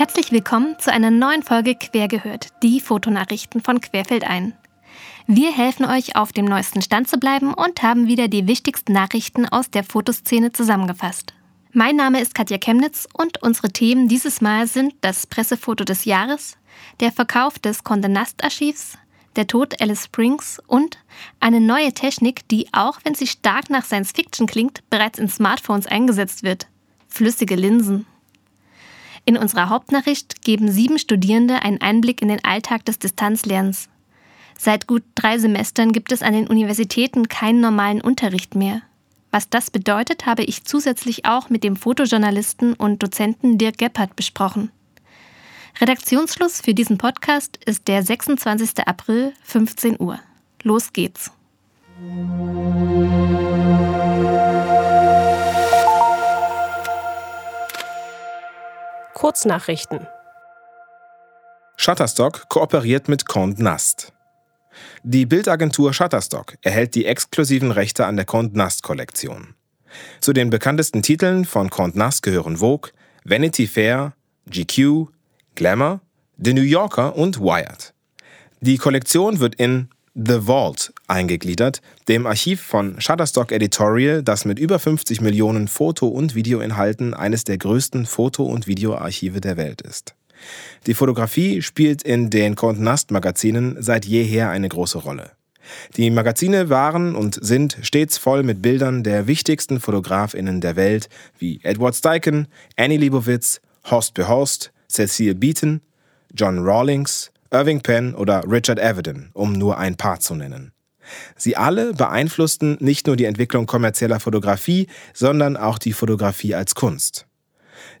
Herzlich willkommen zu einer neuen Folge Quergehört, die Fotonachrichten von Querfeld ein. Wir helfen euch, auf dem neuesten Stand zu bleiben und haben wieder die wichtigsten Nachrichten aus der Fotoszene zusammengefasst. Mein Name ist Katja Chemnitz und unsere Themen dieses Mal sind das Pressefoto des Jahres, der Verkauf des Condé Nast Archivs, der Tod Alice Springs und eine neue Technik, die auch wenn sie stark nach Science Fiction klingt, bereits in Smartphones eingesetzt wird. Flüssige Linsen. In unserer Hauptnachricht geben sieben Studierende einen Einblick in den Alltag des Distanzlernens. Seit gut drei Semestern gibt es an den Universitäten keinen normalen Unterricht mehr. Was das bedeutet, habe ich zusätzlich auch mit dem Fotojournalisten und Dozenten Dirk Gebhardt besprochen. Redaktionsschluss für diesen Podcast ist der 26. April, 15 Uhr. Los geht's. Kurznachrichten. Shutterstock kooperiert mit Condé Nast. Die Bildagentur Shutterstock erhält die exklusiven Rechte an der Condé Nast Kollektion. Zu den bekanntesten Titeln von Condé Nast gehören Vogue, Vanity Fair, GQ, Glamour, The New Yorker und Wired. Die Kollektion wird in The Vault eingegliedert, dem Archiv von Shutterstock Editorial, das mit über 50 Millionen Foto- und Videoinhalten eines der größten Foto- und Videoarchive der Welt ist. Die Fotografie spielt in den Condé Nast Magazinen seit jeher eine große Rolle. Die Magazine waren und sind stets voll mit Bildern der wichtigsten Fotografinnen der Welt wie Edward Steichen, Annie Leibovitz, Horst Behorst, Cecile Beaton, John Rawlings, Irving Penn oder Richard Avedon, um nur ein paar zu nennen. Sie alle beeinflussten nicht nur die Entwicklung kommerzieller Fotografie, sondern auch die Fotografie als Kunst.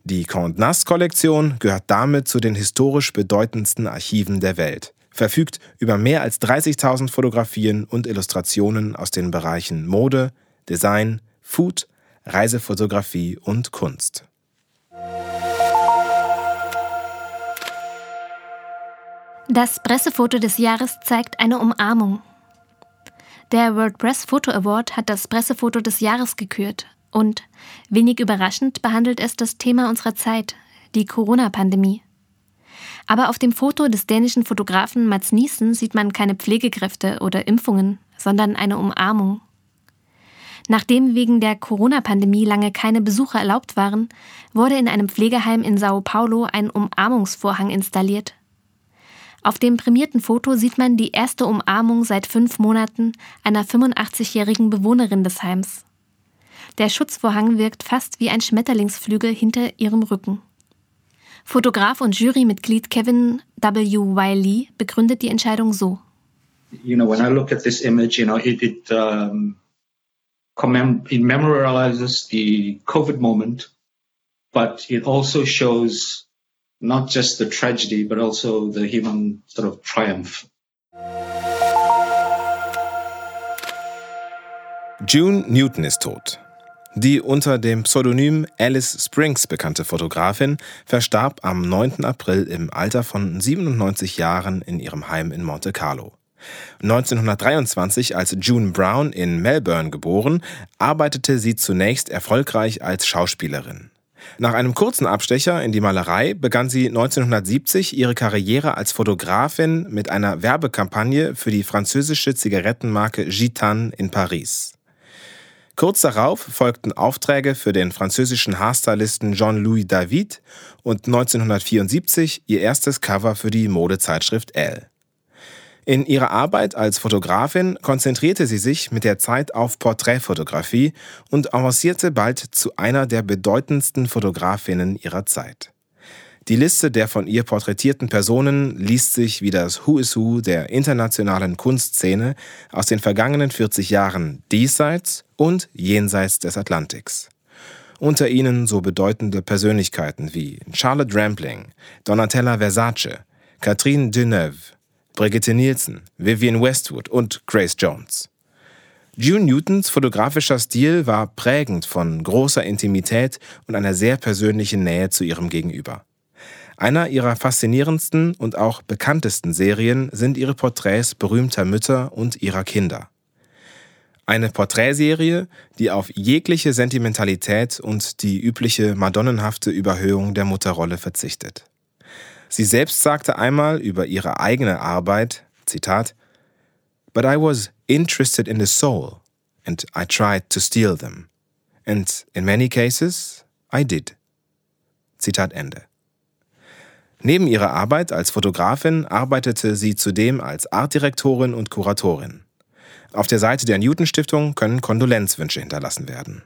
Die Condé Nast Kollektion gehört damit zu den historisch bedeutendsten Archiven der Welt, verfügt über mehr als 30.000 Fotografien und Illustrationen aus den Bereichen Mode, Design, Food, Reisefotografie und Kunst. Das Pressefoto des Jahres zeigt eine Umarmung. Der World Press Photo Award hat das Pressefoto des Jahres gekürt und, wenig überraschend, behandelt es das Thema unserer Zeit, die Corona-Pandemie. Aber auf dem Foto des dänischen Fotografen Mats Niesen sieht man keine Pflegekräfte oder Impfungen, sondern eine Umarmung. Nachdem wegen der Corona-Pandemie lange keine Besucher erlaubt waren, wurde in einem Pflegeheim in Sao Paulo ein Umarmungsvorhang installiert. Auf dem prämierten Foto sieht man die erste Umarmung seit fünf Monaten einer 85-jährigen Bewohnerin des Heims. Der Schutzvorhang wirkt fast wie ein Schmetterlingsflügel hinter ihrem Rücken. Fotograf und Jurymitglied Kevin W. Wiley begründet die Entscheidung so. You know, when I look at this image, you know, it, it, um, it memorializes the COVID moment, but it also shows not just the tragedy, but also the human sort of triumph. June Newton ist tot. Die unter dem Pseudonym Alice Springs bekannte Fotografin verstarb am 9. April im Alter von 97 Jahren in ihrem Heim in Monte Carlo. 1923 als June Brown in Melbourne geboren, arbeitete sie zunächst erfolgreich als Schauspielerin. Nach einem kurzen Abstecher in die Malerei begann sie 1970 ihre Karriere als Fotografin mit einer Werbekampagne für die französische Zigarettenmarke Gitane in Paris. Kurz darauf folgten Aufträge für den französischen Haarstylisten Jean-Louis David und 1974 ihr erstes Cover für die Modezeitschrift Elle. In ihrer Arbeit als Fotografin konzentrierte sie sich mit der Zeit auf Porträtfotografie und avancierte bald zu einer der bedeutendsten Fotografinnen ihrer Zeit. Die Liste der von ihr porträtierten Personen liest sich wie das Who is Who der internationalen Kunstszene aus den vergangenen 40 Jahren diesseits und jenseits des Atlantiks. Unter ihnen so bedeutende Persönlichkeiten wie Charlotte Rampling, Donatella Versace, Catherine Deneuve, Brigitte Nielsen, Vivienne Westwood und Grace Jones. June Newtons fotografischer Stil war prägend von großer Intimität und einer sehr persönlichen Nähe zu ihrem Gegenüber. Einer ihrer faszinierendsten und auch bekanntesten Serien sind ihre Porträts berühmter Mütter und ihrer Kinder. Eine Porträtserie, die auf jegliche Sentimentalität und die übliche madonnenhafte Überhöhung der Mutterrolle verzichtet. Sie selbst sagte einmal über ihre eigene Arbeit, Zitat, But I was interested in the soul, and I tried to steal them. And in many cases, I did. Zitat Ende. Neben ihrer Arbeit als Fotografin arbeitete sie zudem als Artdirektorin und Kuratorin. Auf der Seite der Newton Stiftung können Kondolenzwünsche hinterlassen werden.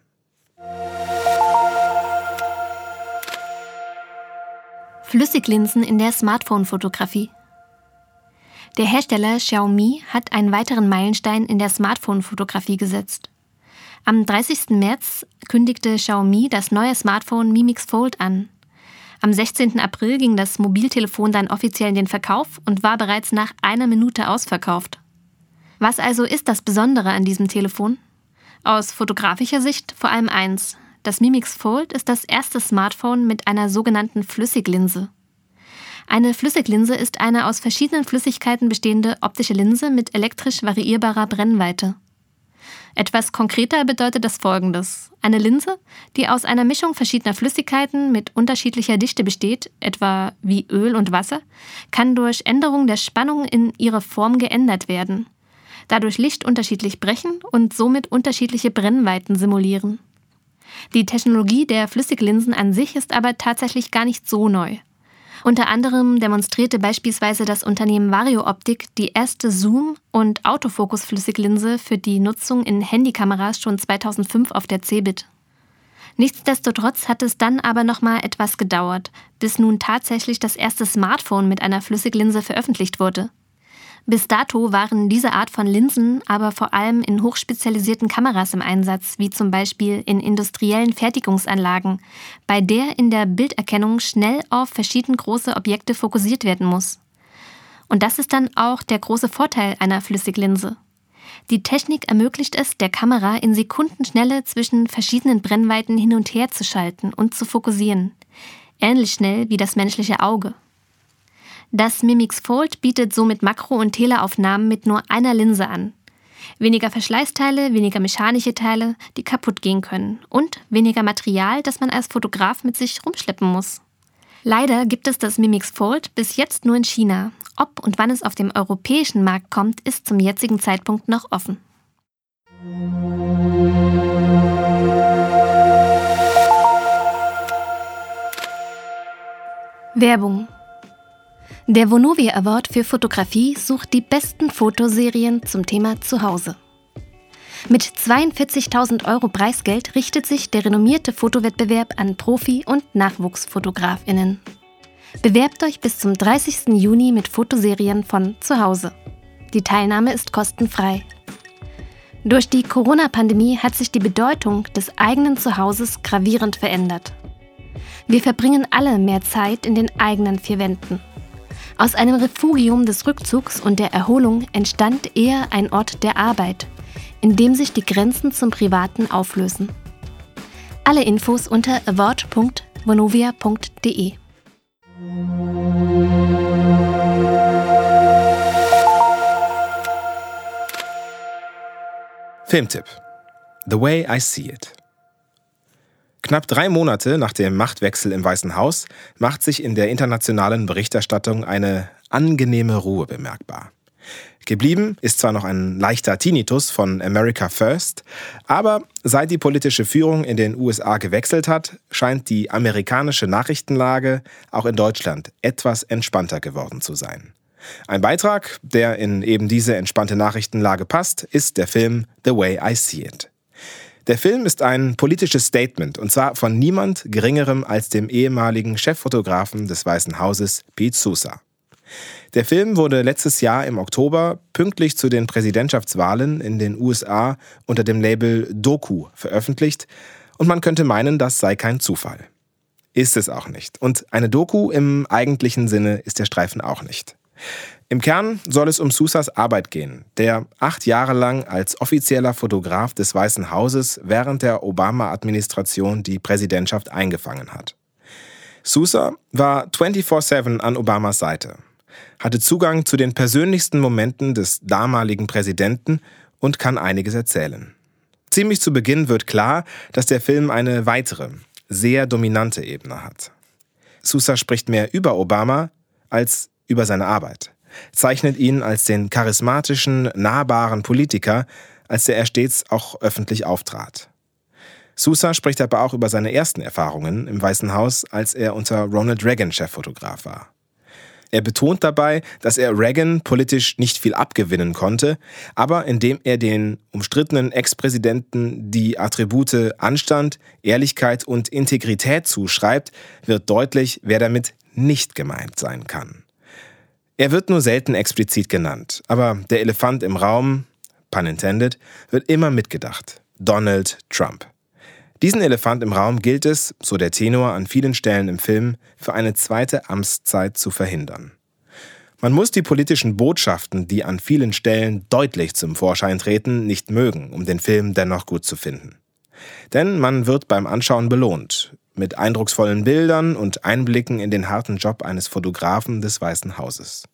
Flüssiglinsen in der Smartphone-Fotografie. Der Hersteller Xiaomi hat einen weiteren Meilenstein in der Smartphone-Fotografie gesetzt. Am 30. März kündigte Xiaomi das neue Smartphone Mi Mix Fold an. Am 16. April ging das Mobiltelefon dann offiziell in den Verkauf und war bereits nach einer Minute ausverkauft. Was also ist das Besondere an diesem Telefon? Aus fotografischer Sicht vor allem eins. Das Mi Mix Fold ist das erste Smartphone mit einer sogenannten Flüssiglinse. Eine Flüssiglinse ist eine aus verschiedenen Flüssigkeiten bestehende optische Linse mit elektrisch variierbarer Brennweite. Etwas konkreter bedeutet das folgendes. Eine Linse, die aus einer Mischung verschiedener Flüssigkeiten mit unterschiedlicher Dichte besteht, etwa wie Öl und Wasser, kann durch Änderung der Spannung in ihre Form geändert werden, dadurch Licht unterschiedlich brechen und somit unterschiedliche Brennweiten simulieren. Die Technologie der Flüssiglinsen an sich ist aber tatsächlich gar nicht so neu. Unter anderem demonstrierte beispielsweise das Unternehmen Vario Optik die erste Zoom- und Autofokus-Flüssiglinse für die Nutzung in Handykameras schon 2005 auf der Cebit. Nichtsdestotrotz hat es dann aber nochmal etwas gedauert, bis nun tatsächlich das erste Smartphone mit einer Flüssiglinse veröffentlicht wurde. Bis dato waren diese Art von Linsen aber vor allem in hochspezialisierten Kameras im Einsatz, wie zum Beispiel in industriellen Fertigungsanlagen, bei der in der Bilderkennung schnell auf verschieden große Objekte fokussiert werden muss. Und das ist dann auch der große Vorteil einer Flüssiglinse. Die Technik ermöglicht es, der Kamera in Sekundenschnelle zwischen verschiedenen Brennweiten hin und her zu schalten und zu fokussieren. Ähnlich schnell wie das menschliche Auge. Das Mimix Fold bietet somit Makro- und Teleaufnahmen mit nur einer Linse an. Weniger Verschleißteile, weniger mechanische Teile, die kaputt gehen können und weniger Material, das man als Fotograf mit sich rumschleppen muss. Leider gibt es das Mimix Fold bis jetzt nur in China. Ob und wann es auf dem europäischen Markt kommt, ist zum jetzigen Zeitpunkt noch offen. Werbung der Vonovia Award für Fotografie sucht die besten Fotoserien zum Thema Zuhause. Mit 42.000 Euro Preisgeld richtet sich der renommierte Fotowettbewerb an Profi- und Nachwuchsfotografinnen. Bewerbt euch bis zum 30. Juni mit Fotoserien von zu Hause. Die Teilnahme ist kostenfrei. Durch die Corona-Pandemie hat sich die Bedeutung des eigenen Zuhauses gravierend verändert. Wir verbringen alle mehr Zeit in den eigenen vier Wänden. Aus einem Refugium des Rückzugs und der Erholung entstand eher ein Ort der Arbeit, in dem sich die Grenzen zum Privaten auflösen. Alle Infos unter award.vonovia.de. Filmtipp: The Way I See It. Knapp drei Monate nach dem Machtwechsel im Weißen Haus macht sich in der internationalen Berichterstattung eine angenehme Ruhe bemerkbar. Geblieben ist zwar noch ein leichter Tinnitus von America First, aber seit die politische Führung in den USA gewechselt hat, scheint die amerikanische Nachrichtenlage auch in Deutschland etwas entspannter geworden zu sein. Ein Beitrag, der in eben diese entspannte Nachrichtenlage passt, ist der Film The Way I See It. Der Film ist ein politisches Statement und zwar von niemand Geringerem als dem ehemaligen Cheffotografen des Weißen Hauses, Pete Sousa. Der Film wurde letztes Jahr im Oktober pünktlich zu den Präsidentschaftswahlen in den USA unter dem Label Doku veröffentlicht und man könnte meinen, das sei kein Zufall. Ist es auch nicht. Und eine Doku im eigentlichen Sinne ist der Streifen auch nicht. Im Kern soll es um Sousas Arbeit gehen, der acht Jahre lang als offizieller Fotograf des Weißen Hauses während der Obama-Administration die Präsidentschaft eingefangen hat. Sousa war 24-7 an Obamas Seite, hatte Zugang zu den persönlichsten Momenten des damaligen Präsidenten und kann einiges erzählen. Ziemlich zu Beginn wird klar, dass der Film eine weitere, sehr dominante Ebene hat. Sousa spricht mehr über Obama als über seine Arbeit, zeichnet ihn als den charismatischen, nahbaren Politiker, als der er stets auch öffentlich auftrat. Sousa spricht aber auch über seine ersten Erfahrungen im Weißen Haus, als er unter Ronald Reagan Cheffotograf war. Er betont dabei, dass er Reagan politisch nicht viel abgewinnen konnte, aber indem er den umstrittenen Ex-Präsidenten die Attribute Anstand, Ehrlichkeit und Integrität zuschreibt, wird deutlich, wer damit nicht gemeint sein kann. Er wird nur selten explizit genannt, aber der Elefant im Raum, pun intended, wird immer mitgedacht. Donald Trump. Diesen Elefant im Raum gilt es, so der Tenor an vielen Stellen im Film, für eine zweite Amtszeit zu verhindern. Man muss die politischen Botschaften, die an vielen Stellen deutlich zum Vorschein treten, nicht mögen, um den Film dennoch gut zu finden. Denn man wird beim Anschauen belohnt, mit eindrucksvollen Bildern und Einblicken in den harten Job eines Fotografen des Weißen Hauses.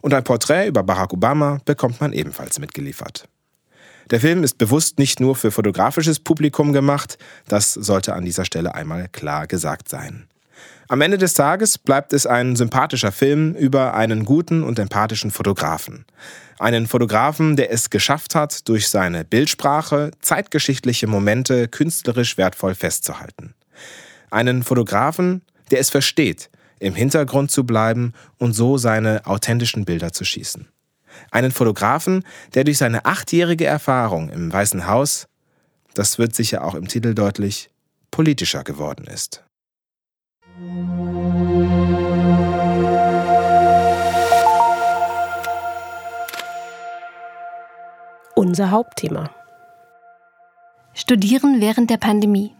Und ein Porträt über Barack Obama bekommt man ebenfalls mitgeliefert. Der Film ist bewusst nicht nur für fotografisches Publikum gemacht, das sollte an dieser Stelle einmal klar gesagt sein. Am Ende des Tages bleibt es ein sympathischer Film über einen guten und empathischen Fotografen. Einen Fotografen, der es geschafft hat, durch seine Bildsprache zeitgeschichtliche Momente künstlerisch wertvoll festzuhalten. Einen Fotografen, der es versteht, im Hintergrund zu bleiben und so seine authentischen Bilder zu schießen. Einen Fotografen, der durch seine achtjährige Erfahrung im Weißen Haus, das wird sicher auch im Titel deutlich, politischer geworden ist. Unser Hauptthema. Studieren während der Pandemie.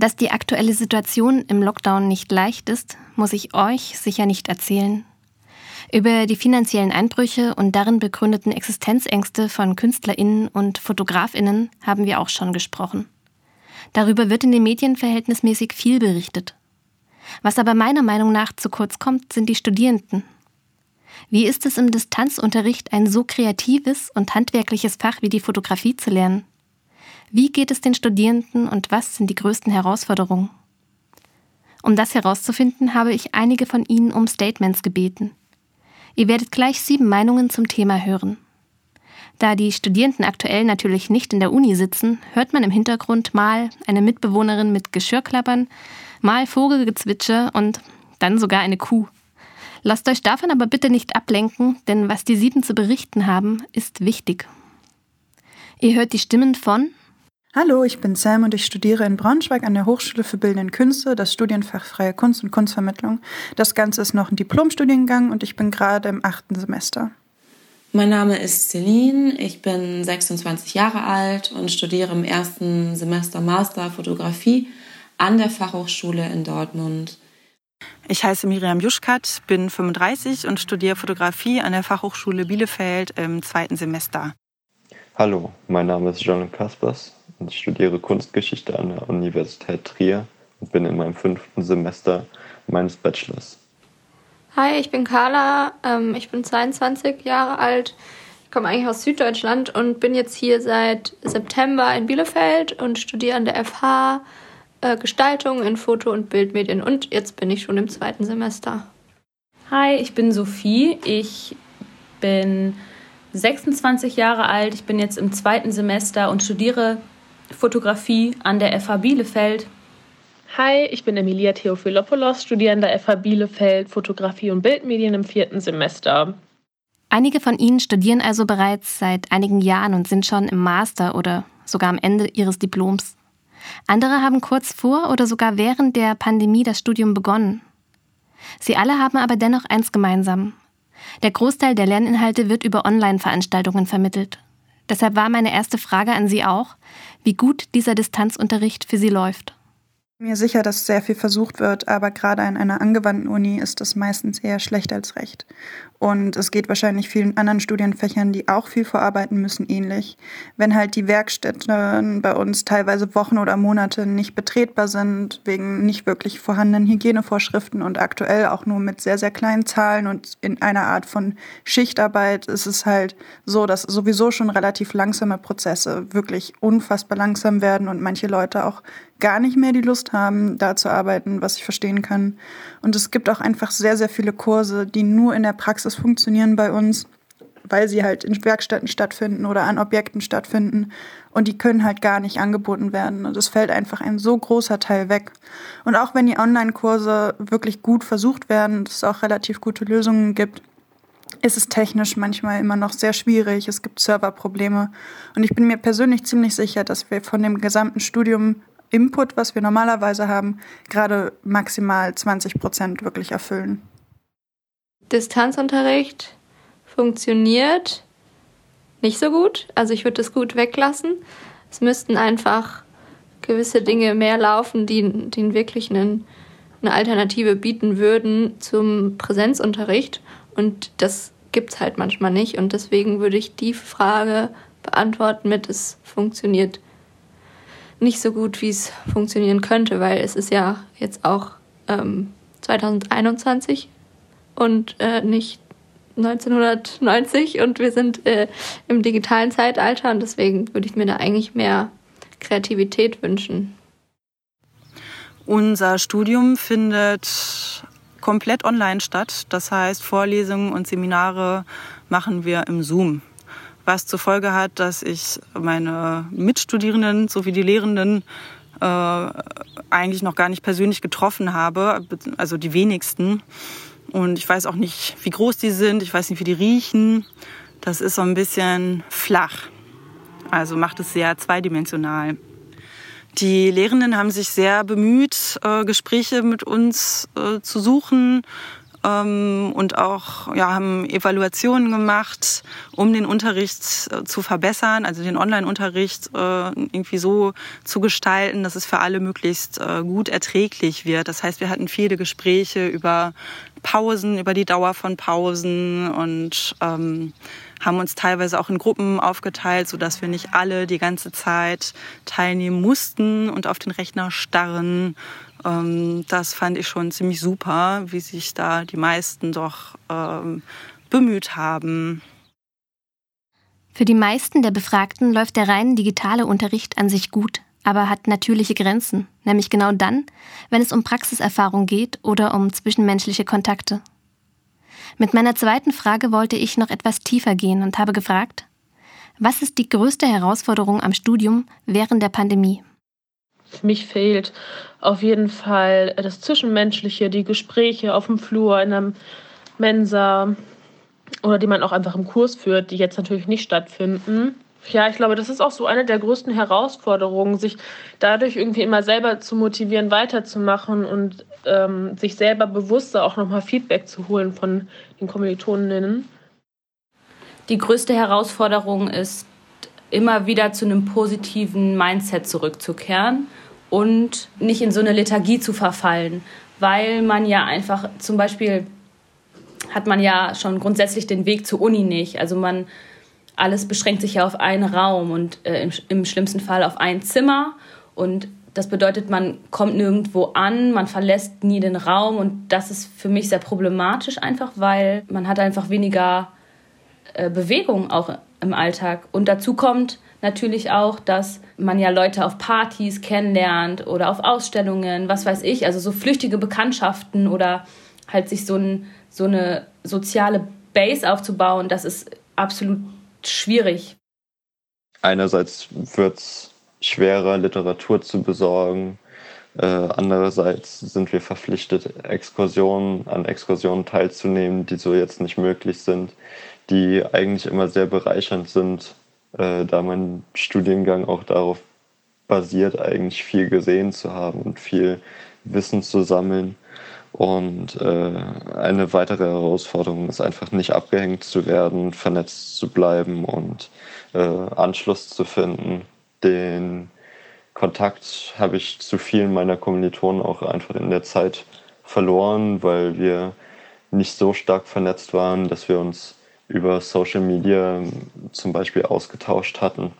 Dass die aktuelle Situation im Lockdown nicht leicht ist, muss ich euch sicher nicht erzählen. Über die finanziellen Einbrüche und darin begründeten Existenzängste von Künstlerinnen und Fotografinnen haben wir auch schon gesprochen. Darüber wird in den Medien verhältnismäßig viel berichtet. Was aber meiner Meinung nach zu kurz kommt, sind die Studierenden. Wie ist es im Distanzunterricht, ein so kreatives und handwerkliches Fach wie die Fotografie zu lernen? Wie geht es den Studierenden und was sind die größten Herausforderungen? Um das herauszufinden, habe ich einige von Ihnen um Statements gebeten. Ihr werdet gleich sieben Meinungen zum Thema hören. Da die Studierenden aktuell natürlich nicht in der Uni sitzen, hört man im Hintergrund mal eine Mitbewohnerin mit Geschirrklappern, mal Vogelgezwitscher und dann sogar eine Kuh. Lasst euch davon aber bitte nicht ablenken, denn was die sieben zu berichten haben, ist wichtig. Ihr hört die Stimmen von Hallo, ich bin Sam und ich studiere in Braunschweig an der Hochschule für Bildende Künste, das Studienfach Freie Kunst und Kunstvermittlung. Das Ganze ist noch ein Diplomstudiengang und ich bin gerade im achten Semester. Mein Name ist Celine, ich bin 26 Jahre alt und studiere im ersten Semester Master Fotografie an der Fachhochschule in Dortmund. Ich heiße Miriam Juschkat, bin 35 und studiere Fotografie an der Fachhochschule Bielefeld im zweiten Semester. Hallo, mein Name ist John Kaspers ich studiere Kunstgeschichte an der Universität Trier und bin in meinem fünften Semester meines Bachelors. Hi, ich bin Carla, ähm, ich bin 22 Jahre alt, ich komme eigentlich aus Süddeutschland und bin jetzt hier seit September in Bielefeld und studiere an der FH äh, Gestaltung in Foto- und Bildmedien. Und jetzt bin ich schon im zweiten Semester. Hi, ich bin Sophie, ich bin 26 Jahre alt, ich bin jetzt im zweiten Semester und studiere Fotografie an der FH Bielefeld. Hi, ich bin Emilia Theophilopoulos, studiere an der FH Bielefeld Fotografie und Bildmedien im vierten Semester. Einige von Ihnen studieren also bereits seit einigen Jahren und sind schon im Master oder sogar am Ende ihres Diploms. Andere haben kurz vor oder sogar während der Pandemie das Studium begonnen. Sie alle haben aber dennoch eins gemeinsam. Der Großteil der Lerninhalte wird über Online-Veranstaltungen vermittelt. Deshalb war meine erste Frage an Sie auch, wie gut dieser Distanzunterricht für Sie läuft. Mir sicher, dass sehr viel versucht wird, aber gerade an einer angewandten Uni ist das meistens eher schlecht als recht. Und es geht wahrscheinlich vielen anderen Studienfächern, die auch viel vorarbeiten müssen, ähnlich. Wenn halt die Werkstätten bei uns teilweise Wochen oder Monate nicht betretbar sind, wegen nicht wirklich vorhandenen Hygienevorschriften und aktuell auch nur mit sehr, sehr kleinen Zahlen und in einer Art von Schichtarbeit, ist es halt so, dass sowieso schon relativ langsame Prozesse wirklich unfassbar langsam werden und manche Leute auch gar nicht mehr die Lust haben, da zu arbeiten, was ich verstehen kann. Und es gibt auch einfach sehr, sehr viele Kurse, die nur in der Praxis funktionieren bei uns, weil sie halt in Werkstätten stattfinden oder an Objekten stattfinden. Und die können halt gar nicht angeboten werden. Und es fällt einfach ein so großer Teil weg. Und auch wenn die Online-Kurse wirklich gut versucht werden, es auch relativ gute Lösungen gibt, ist es technisch manchmal immer noch sehr schwierig. Es gibt Serverprobleme. Und ich bin mir persönlich ziemlich sicher, dass wir von dem gesamten Studium Input, was wir normalerweise haben, gerade maximal 20 Prozent wirklich erfüllen. Distanzunterricht funktioniert nicht so gut. Also ich würde das gut weglassen. Es müssten einfach gewisse Dinge mehr laufen, die, die wirklich einen, eine Alternative bieten würden zum Präsenzunterricht. Und das gibt es halt manchmal nicht. Und deswegen würde ich die Frage beantworten mit, es funktioniert nicht so gut, wie es funktionieren könnte, weil es ist ja jetzt auch ähm, 2021 und äh, nicht 1990 und wir sind äh, im digitalen Zeitalter und deswegen würde ich mir da eigentlich mehr Kreativität wünschen. Unser Studium findet komplett online statt. Das heißt, Vorlesungen und Seminare machen wir im Zoom was zur Folge hat, dass ich meine Mitstudierenden sowie die Lehrenden äh, eigentlich noch gar nicht persönlich getroffen habe, also die wenigsten. Und ich weiß auch nicht, wie groß die sind, ich weiß nicht, wie die riechen. Das ist so ein bisschen flach. Also macht es sehr zweidimensional. Die Lehrenden haben sich sehr bemüht, äh, Gespräche mit uns äh, zu suchen ähm, und auch ja, haben Evaluationen gemacht, um den Unterricht äh, zu verbessern, also den Online-Unterricht äh, irgendwie so zu gestalten, dass es für alle möglichst äh, gut erträglich wird. Das heißt, wir hatten viele Gespräche über Pausen, über die Dauer von Pausen und ähm, haben uns teilweise auch in Gruppen aufgeteilt, sodass wir nicht alle die ganze Zeit teilnehmen mussten und auf den Rechner starren, das fand ich schon ziemlich super, wie sich da die meisten doch ähm, bemüht haben. Für die meisten der Befragten läuft der rein digitale Unterricht an sich gut, aber hat natürliche Grenzen, nämlich genau dann, wenn es um Praxiserfahrung geht oder um zwischenmenschliche Kontakte. Mit meiner zweiten Frage wollte ich noch etwas tiefer gehen und habe gefragt, was ist die größte Herausforderung am Studium während der Pandemie? Mich fehlt auf jeden Fall das Zwischenmenschliche, die Gespräche auf dem Flur, in einem Mensa oder die man auch einfach im Kurs führt, die jetzt natürlich nicht stattfinden. Ja, ich glaube, das ist auch so eine der größten Herausforderungen, sich dadurch irgendwie immer selber zu motivieren, weiterzumachen und ähm, sich selber bewusster auch nochmal Feedback zu holen von den Kommilitoninnen. Die größte Herausforderung ist, immer wieder zu einem positiven Mindset zurückzukehren und nicht in so eine Lethargie zu verfallen, weil man ja einfach zum Beispiel hat man ja schon grundsätzlich den Weg zur Uni nicht. Also man alles beschränkt sich ja auf einen Raum und äh, im, im schlimmsten Fall auf ein Zimmer und das bedeutet, man kommt nirgendwo an, man verlässt nie den Raum und das ist für mich sehr problematisch einfach, weil man hat einfach weniger Bewegung auch im Alltag. Und dazu kommt, natürlich auch, dass man ja Leute auf Partys kennenlernt oder auf Ausstellungen, was weiß ich, also so flüchtige Bekanntschaften oder halt sich so, ein, so eine soziale Base aufzubauen, das ist absolut schwierig. Einerseits wird es schwerer, Literatur zu besorgen. Äh, andererseits sind wir verpflichtet, Exkursionen, an Exkursionen teilzunehmen, die so jetzt nicht möglich sind, die eigentlich immer sehr bereichernd sind äh, da mein Studiengang auch darauf basiert, eigentlich viel gesehen zu haben und viel Wissen zu sammeln. Und äh, eine weitere Herausforderung ist einfach nicht abgehängt zu werden, vernetzt zu bleiben und äh, Anschluss zu finden. Den Kontakt habe ich zu vielen meiner Kommilitonen auch einfach in der Zeit verloren, weil wir nicht so stark vernetzt waren, dass wir uns über Social Media zum Beispiel ausgetauscht hatten.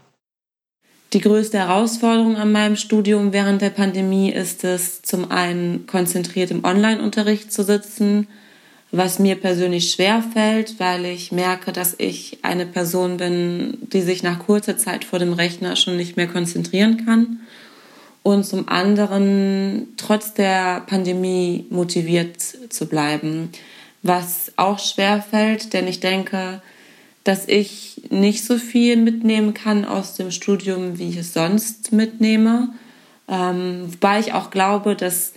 Die größte Herausforderung an meinem Studium während der Pandemie ist es, zum einen konzentriert im Online-Unterricht zu sitzen, was mir persönlich schwer fällt, weil ich merke, dass ich eine Person bin, die sich nach kurzer Zeit vor dem Rechner schon nicht mehr konzentrieren kann. und zum anderen trotz der Pandemie motiviert zu bleiben, was auch schwer fällt, denn ich denke, dass ich nicht so viel mitnehmen kann aus dem Studium, wie ich es sonst mitnehme. Ähm, wobei ich auch glaube, dass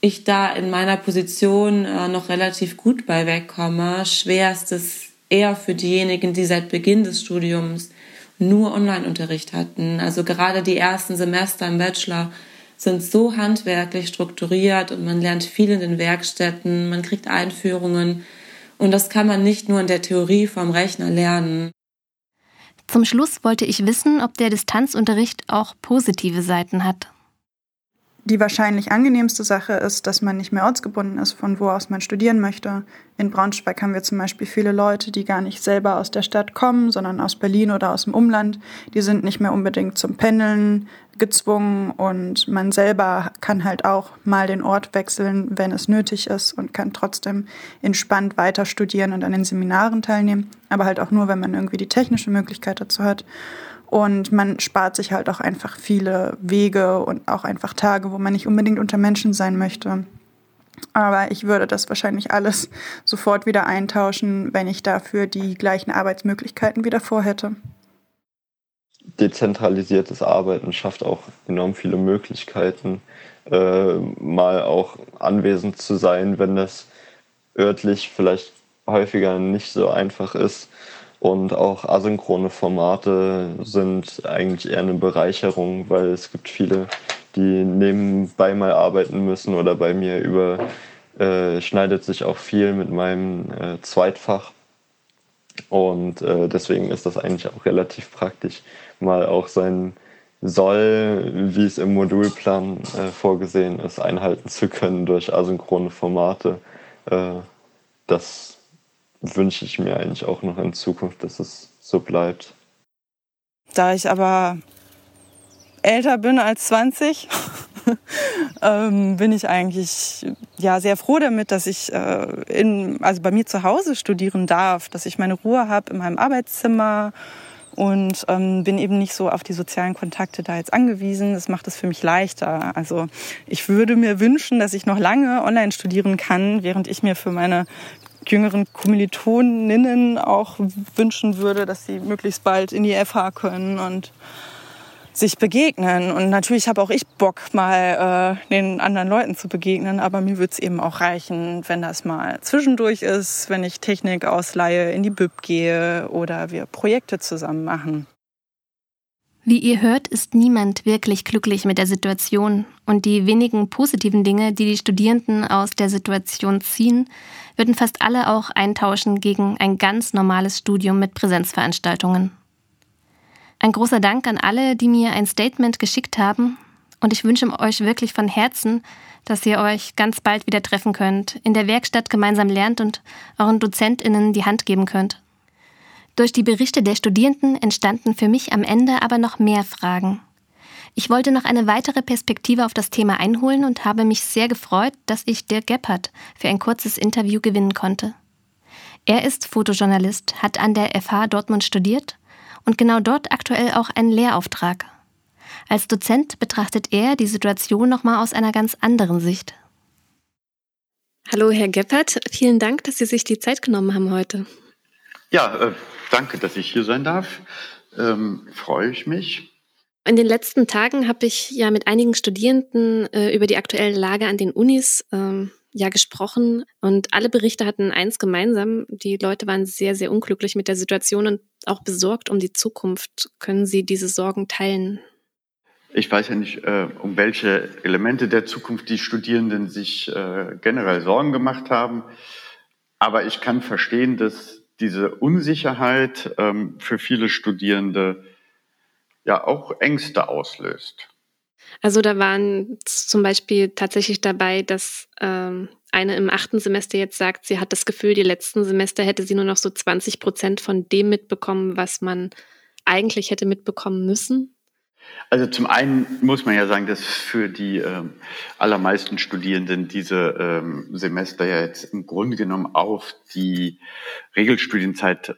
ich da in meiner Position äh, noch relativ gut bei wegkomme. Schwer ist es eher für diejenigen, die seit Beginn des Studiums nur Online-Unterricht hatten. Also gerade die ersten Semester im Bachelor sind so handwerklich strukturiert und man lernt viel in den Werkstätten, man kriegt Einführungen und das kann man nicht nur in der Theorie vom Rechner lernen. Zum Schluss wollte ich wissen, ob der Distanzunterricht auch positive Seiten hat. Die wahrscheinlich angenehmste Sache ist, dass man nicht mehr ortsgebunden ist, von wo aus man studieren möchte. In Braunschweig haben wir zum Beispiel viele Leute, die gar nicht selber aus der Stadt kommen, sondern aus Berlin oder aus dem Umland. Die sind nicht mehr unbedingt zum Pendeln gezwungen und man selber kann halt auch mal den Ort wechseln, wenn es nötig ist und kann trotzdem entspannt weiter studieren und an den Seminaren teilnehmen, aber halt auch nur, wenn man irgendwie die technische Möglichkeit dazu hat. Und man spart sich halt auch einfach viele Wege und auch einfach Tage, wo man nicht unbedingt unter Menschen sein möchte. Aber ich würde das wahrscheinlich alles sofort wieder eintauschen, wenn ich dafür die gleichen Arbeitsmöglichkeiten wie davor hätte. Dezentralisiertes Arbeiten schafft auch enorm viele Möglichkeiten, äh, mal auch anwesend zu sein, wenn das örtlich vielleicht häufiger nicht so einfach ist. Und auch asynchrone Formate sind eigentlich eher eine Bereicherung, weil es gibt viele, die nebenbei mal arbeiten müssen oder bei mir überschneidet äh, sich auch viel mit meinem äh, Zweitfach. Und äh, deswegen ist das eigentlich auch relativ praktisch, mal auch sein Soll, wie es im Modulplan äh, vorgesehen ist, einhalten zu können durch asynchrone Formate. Äh, das wünsche ich mir eigentlich auch noch in Zukunft, dass es so bleibt. Da ich aber älter bin als 20, ähm, bin ich eigentlich ja sehr froh damit, dass ich äh, in, also bei mir zu Hause studieren darf, dass ich meine Ruhe habe in meinem Arbeitszimmer und ähm, bin eben nicht so auf die sozialen Kontakte da jetzt angewiesen. Das macht es für mich leichter. Also ich würde mir wünschen, dass ich noch lange online studieren kann, während ich mir für meine jüngeren Kommilitoninnen auch wünschen würde, dass sie möglichst bald in die FH können und sich begegnen. Und natürlich habe auch ich Bock, mal äh, den anderen Leuten zu begegnen, aber mir würde es eben auch reichen, wenn das mal zwischendurch ist, wenn ich Technik ausleihe, in die Bib gehe oder wir Projekte zusammen machen. Wie ihr hört, ist niemand wirklich glücklich mit der Situation und die wenigen positiven Dinge, die die Studierenden aus der Situation ziehen, würden fast alle auch eintauschen gegen ein ganz normales Studium mit Präsenzveranstaltungen. Ein großer Dank an alle, die mir ein Statement geschickt haben und ich wünsche euch wirklich von Herzen, dass ihr euch ganz bald wieder treffen könnt, in der Werkstatt gemeinsam lernt und euren Dozentinnen die Hand geben könnt. Durch die Berichte der Studierenden entstanden für mich am Ende aber noch mehr Fragen. Ich wollte noch eine weitere Perspektive auf das Thema einholen und habe mich sehr gefreut, dass ich Dirk Gebhardt für ein kurzes Interview gewinnen konnte. Er ist Fotojournalist, hat an der FH Dortmund studiert und genau dort aktuell auch einen Lehrauftrag. Als Dozent betrachtet er die Situation nochmal aus einer ganz anderen Sicht. Hallo, Herr Gebhardt. Vielen Dank, dass Sie sich die Zeit genommen haben heute. Ja, äh, danke, dass ich hier sein darf. Ähm, freue ich mich. In den letzten Tagen habe ich ja mit einigen Studierenden äh, über die aktuelle Lage an den Unis ähm, ja gesprochen und alle Berichte hatten eins gemeinsam. Die Leute waren sehr, sehr unglücklich mit der Situation und auch besorgt um die Zukunft. Können Sie diese Sorgen teilen? Ich weiß ja nicht, äh, um welche Elemente der Zukunft die Studierenden sich äh, generell Sorgen gemacht haben. Aber ich kann verstehen, dass diese Unsicherheit ähm, für viele Studierende ja auch Ängste auslöst. Also da waren zum Beispiel tatsächlich dabei, dass ähm, eine im achten Semester jetzt sagt, sie hat das Gefühl, die letzten Semester hätte sie nur noch so 20 Prozent von dem mitbekommen, was man eigentlich hätte mitbekommen müssen. Also zum einen muss man ja sagen, dass für die ähm, allermeisten Studierenden diese ähm, Semester ja jetzt im Grunde genommen auf die Regelstudienzeit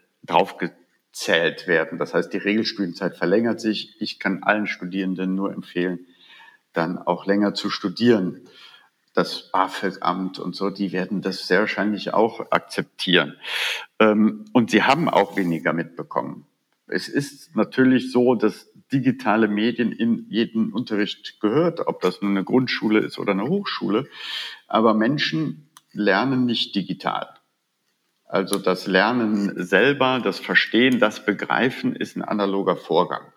draufgezählt werden. Das heißt, die Regelstudienzeit verlängert sich. Ich kann allen Studierenden nur empfehlen, dann auch länger zu studieren. Das BAföG-Amt und so, die werden das sehr wahrscheinlich auch akzeptieren. Ähm, und sie haben auch weniger mitbekommen. Es ist natürlich so, dass digitale Medien in jeden Unterricht gehört, ob das nun eine Grundschule ist oder eine Hochschule. Aber Menschen lernen nicht digital. Also das Lernen selber, das Verstehen, das Begreifen ist ein analoger Vorgang.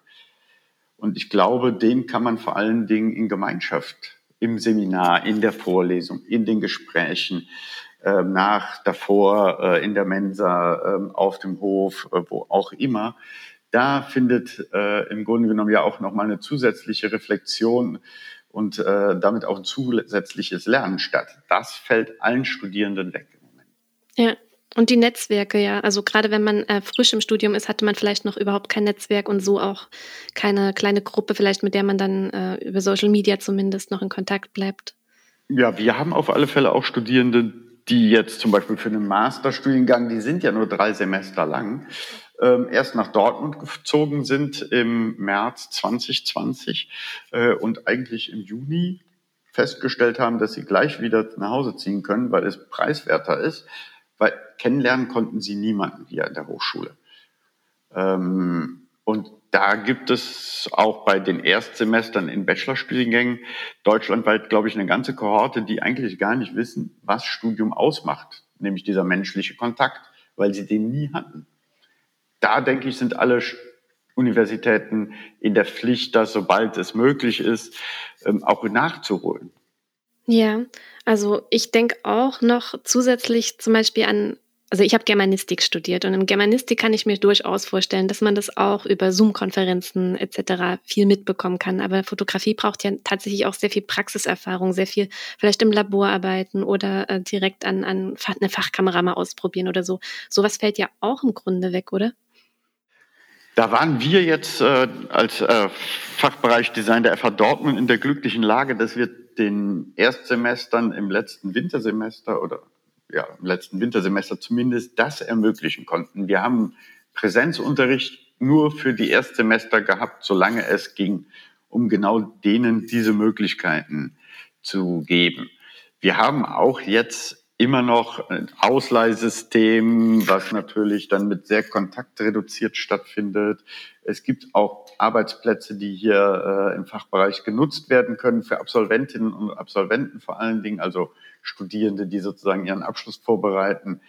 Und ich glaube, den kann man vor allen Dingen in Gemeinschaft, im Seminar, in der Vorlesung, in den Gesprächen, äh, nach, davor, äh, in der Mensa, äh, auf dem Hof, äh, wo auch immer, da findet äh, im Grunde genommen ja auch nochmal eine zusätzliche Reflexion und damit auch ein zusätzliches Lernen statt. Das fällt allen Studierenden weg im Moment. Ja, und die Netzwerke, ja. Also gerade wenn man äh, frisch im Studium ist, hatte man vielleicht noch überhaupt kein Netzwerk und so auch keine kleine Gruppe, vielleicht mit der man dann äh, über Social Media zumindest noch in Kontakt bleibt. Ja, wir haben auf alle Fälle auch Studierende, die jetzt zum Beispiel für einen Masterstudiengang, die sind ja nur drei Semester lang, ähm, erst nach Dortmund gezogen sind im März 2020 äh, und eigentlich im Juni festgestellt haben, dass sie gleich wieder nach Hause ziehen können, weil es preiswerter ist, weil kennenlernen konnten sie niemanden hier an der Hochschule. Ähm, und da gibt es auch bei den Erstsemestern in Bachelorstudiengängen deutschlandweit, glaube ich, eine ganze Kohorte, die eigentlich gar nicht wissen, was Studium ausmacht, nämlich dieser menschliche Kontakt, weil sie den nie hatten da denke ich, sind alle Universitäten in der Pflicht, das, sobald es möglich ist, ähm, auch nachzuholen. Ja, also ich denke auch noch zusätzlich zum Beispiel an also ich habe Germanistik studiert und in Germanistik kann ich mir durchaus vorstellen, dass man das auch über Zoom-Konferenzen etc. viel mitbekommen kann. Aber Fotografie braucht ja tatsächlich auch sehr viel Praxiserfahrung, sehr viel vielleicht im Labor arbeiten oder äh, direkt an, an eine Fachkamera mal ausprobieren oder so. Sowas fällt ja auch im Grunde weg, oder? Da waren wir jetzt äh, als äh, Fachbereich Design der FH Dortmund in der glücklichen Lage, dass wir den Erstsemestern im letzten Wintersemester oder ja, im letzten Wintersemester zumindest das ermöglichen konnten. Wir haben Präsenzunterricht nur für die Erstsemester gehabt, solange es ging, um genau denen diese Möglichkeiten zu geben. Wir haben auch jetzt immer noch ein Ausleihsystem, was natürlich dann mit sehr kontaktreduziert stattfindet. Es gibt auch Arbeitsplätze, die hier äh, im Fachbereich genutzt werden können für Absolventinnen und Absolventen vor allen Dingen, also Studierende, die sozusagen ihren Abschluss vorbereiten.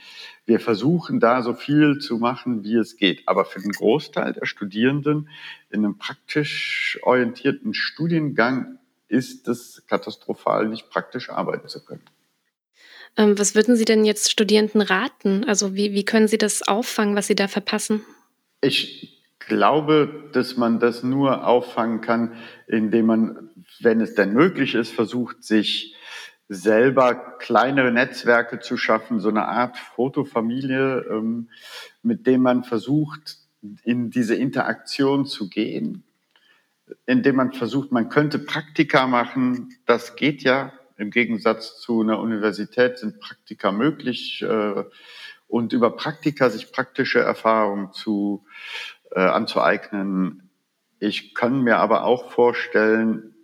Wir versuchen da so viel zu machen, wie es geht. Aber für den Großteil der Studierenden in einem praktisch orientierten Studiengang ist es katastrophal, nicht praktisch arbeiten zu können. Ähm, was würden Sie denn jetzt Studierenden raten? Also wie, wie können Sie das auffangen, was Sie da verpassen? Ich glaube, dass man das nur auffangen kann, indem man, wenn es denn möglich ist, versucht, sich selber kleinere Netzwerke zu schaffen, so eine Art Fotofamilie, ähm, mit dem man versucht, in diese Interaktion zu gehen, indem man versucht, man könnte Praktika machen, das geht ja, im Gegensatz zu einer Universität sind Praktika möglich äh, und über Praktika sich praktische Erfahrungen zu, äh, anzueignen. Ich kann mir aber auch vorstellen,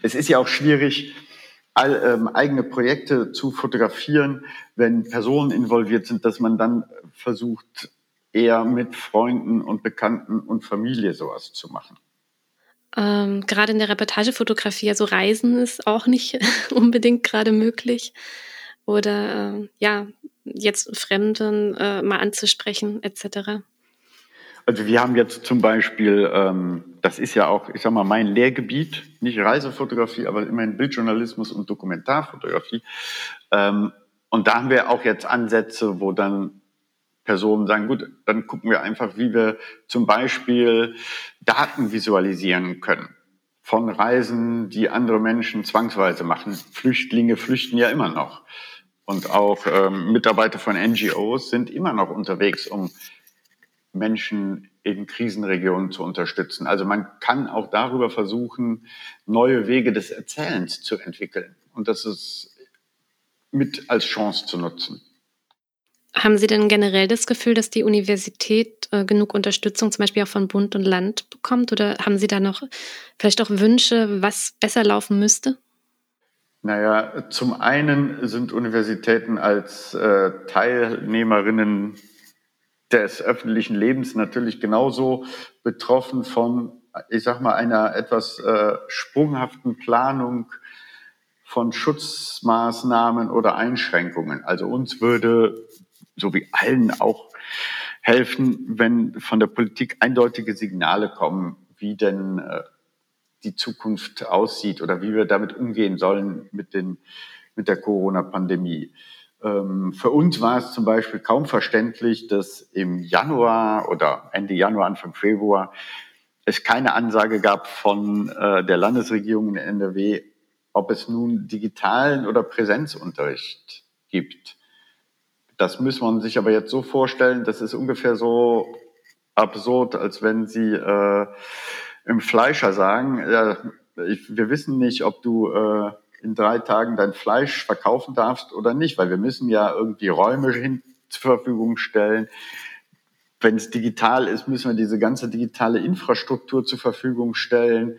es ist ja auch schwierig, all, ähm, eigene Projekte zu fotografieren, wenn Personen involviert sind, dass man dann versucht, eher mit Freunden und Bekannten und Familie sowas zu machen. Ähm, gerade in der Reportagefotografie, also Reisen ist auch nicht unbedingt gerade möglich. Oder äh, ja, jetzt Fremden äh, mal anzusprechen, etc. Also wir haben jetzt zum Beispiel, ähm, das ist ja auch, ich sag mal, mein Lehrgebiet, nicht Reisefotografie, aber immerhin Bildjournalismus und Dokumentarfotografie. Ähm, und da haben wir auch jetzt Ansätze, wo dann Personen sagen, gut, dann gucken wir einfach, wie wir zum Beispiel Daten visualisieren können von Reisen, die andere Menschen zwangsweise machen. Flüchtlinge flüchten ja immer noch. Und auch ähm, Mitarbeiter von NGOs sind immer noch unterwegs, um Menschen in Krisenregionen zu unterstützen. Also man kann auch darüber versuchen, neue Wege des Erzählens zu entwickeln. Und das ist mit als Chance zu nutzen. Haben Sie denn generell das Gefühl, dass die Universität äh, genug Unterstützung zum Beispiel auch von Bund und Land bekommt? Oder haben Sie da noch vielleicht auch Wünsche, was besser laufen müsste? Naja, zum einen sind Universitäten als äh, Teilnehmerinnen des öffentlichen Lebens natürlich genauso betroffen von, ich sag mal, einer etwas äh, sprunghaften Planung von Schutzmaßnahmen oder Einschränkungen. Also uns würde so wie allen auch helfen, wenn von der Politik eindeutige Signale kommen, wie denn äh, die Zukunft aussieht oder wie wir damit umgehen sollen mit, den, mit der Corona-Pandemie. Ähm, für uns war es zum Beispiel kaum verständlich, dass im Januar oder Ende Januar, Anfang Februar es keine Ansage gab von äh, der Landesregierung in NRW, ob es nun digitalen oder Präsenzunterricht gibt. Das muss man sich aber jetzt so vorstellen, das ist ungefähr so absurd, als wenn Sie äh, im Fleischer sagen, ja, ich, wir wissen nicht, ob du äh, in drei Tagen dein Fleisch verkaufen darfst oder nicht, weil wir müssen ja irgendwie Räume hin zur Verfügung stellen. Wenn es digital ist, müssen wir diese ganze digitale Infrastruktur zur Verfügung stellen.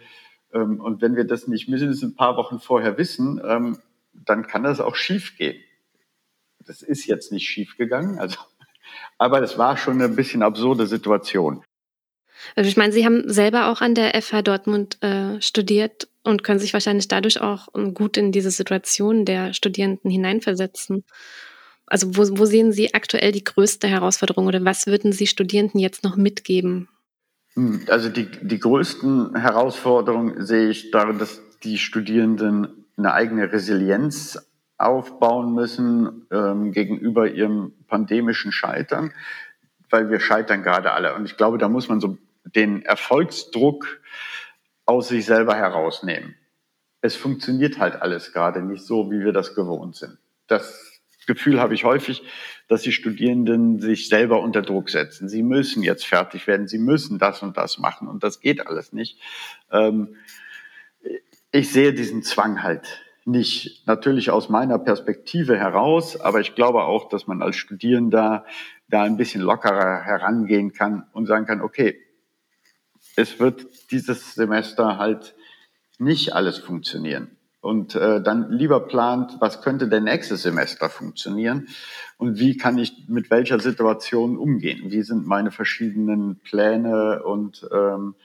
Ähm, und wenn wir das nicht mindestens ein paar Wochen vorher wissen, ähm, dann kann das auch schief gehen. Das ist jetzt nicht schief gegangen, also, aber es war schon eine bisschen absurde Situation. Also ich meine, Sie haben selber auch an der FH Dortmund äh, studiert und können sich wahrscheinlich dadurch auch ähm, gut in diese Situation der Studierenden hineinversetzen. Also wo, wo sehen Sie aktuell die größte Herausforderung oder was würden Sie Studierenden jetzt noch mitgeben? Hm, also die, die größten Herausforderungen sehe ich darin, dass die Studierenden eine eigene Resilienz aufbauen müssen ähm, gegenüber ihrem pandemischen Scheitern, weil wir scheitern gerade alle. Und ich glaube, da muss man so den Erfolgsdruck aus sich selber herausnehmen. Es funktioniert halt alles gerade nicht so, wie wir das gewohnt sind. Das Gefühl habe ich häufig, dass die Studierenden sich selber unter Druck setzen. Sie müssen jetzt fertig werden, sie müssen das und das machen und das geht alles nicht. Ähm, ich sehe diesen Zwang halt nicht natürlich aus meiner Perspektive heraus, aber ich glaube auch, dass man als Studierender da ein bisschen lockerer herangehen kann und sagen kann, okay, es wird dieses Semester halt nicht alles funktionieren. Und äh, dann lieber plant, was könnte denn nächstes Semester funktionieren und wie kann ich mit welcher Situation umgehen? Wie sind meine verschiedenen Pläne und ähm,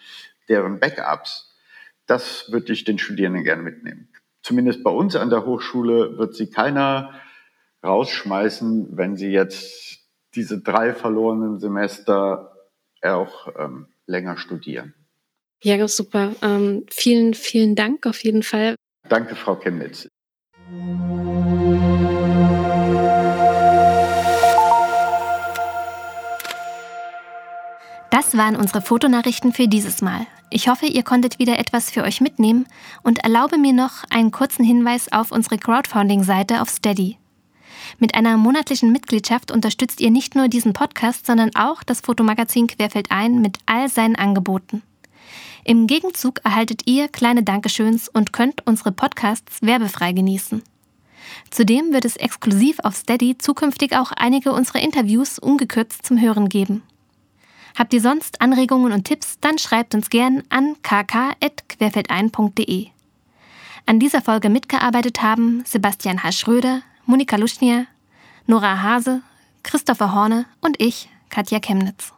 deren Backups? Das würde ich den Studierenden gerne mitnehmen. Zumindest bei uns an der Hochschule wird sie keiner rausschmeißen, wenn sie jetzt diese drei verlorenen Semester auch ähm, länger studieren. Ja, super. Ähm, vielen, vielen Dank auf jeden Fall. Danke, Frau Chemnitz. Das waren unsere Fotonachrichten für dieses Mal. Ich hoffe, ihr konntet wieder etwas für euch mitnehmen und erlaube mir noch einen kurzen Hinweis auf unsere Crowdfunding-Seite auf Steady. Mit einer monatlichen Mitgliedschaft unterstützt ihr nicht nur diesen Podcast, sondern auch das Fotomagazin Querfeld ein mit all seinen Angeboten. Im Gegenzug erhaltet ihr kleine Dankeschöns und könnt unsere Podcasts werbefrei genießen. Zudem wird es exklusiv auf Steady zukünftig auch einige unserer Interviews ungekürzt zum Hören geben. Habt ihr sonst Anregungen und Tipps, dann schreibt uns gern an kk.querfeldein.de. An dieser Folge mitgearbeitet haben Sebastian H. Schröder, Monika Luschnier, Nora Hase, Christopher Horne und ich, Katja Chemnitz.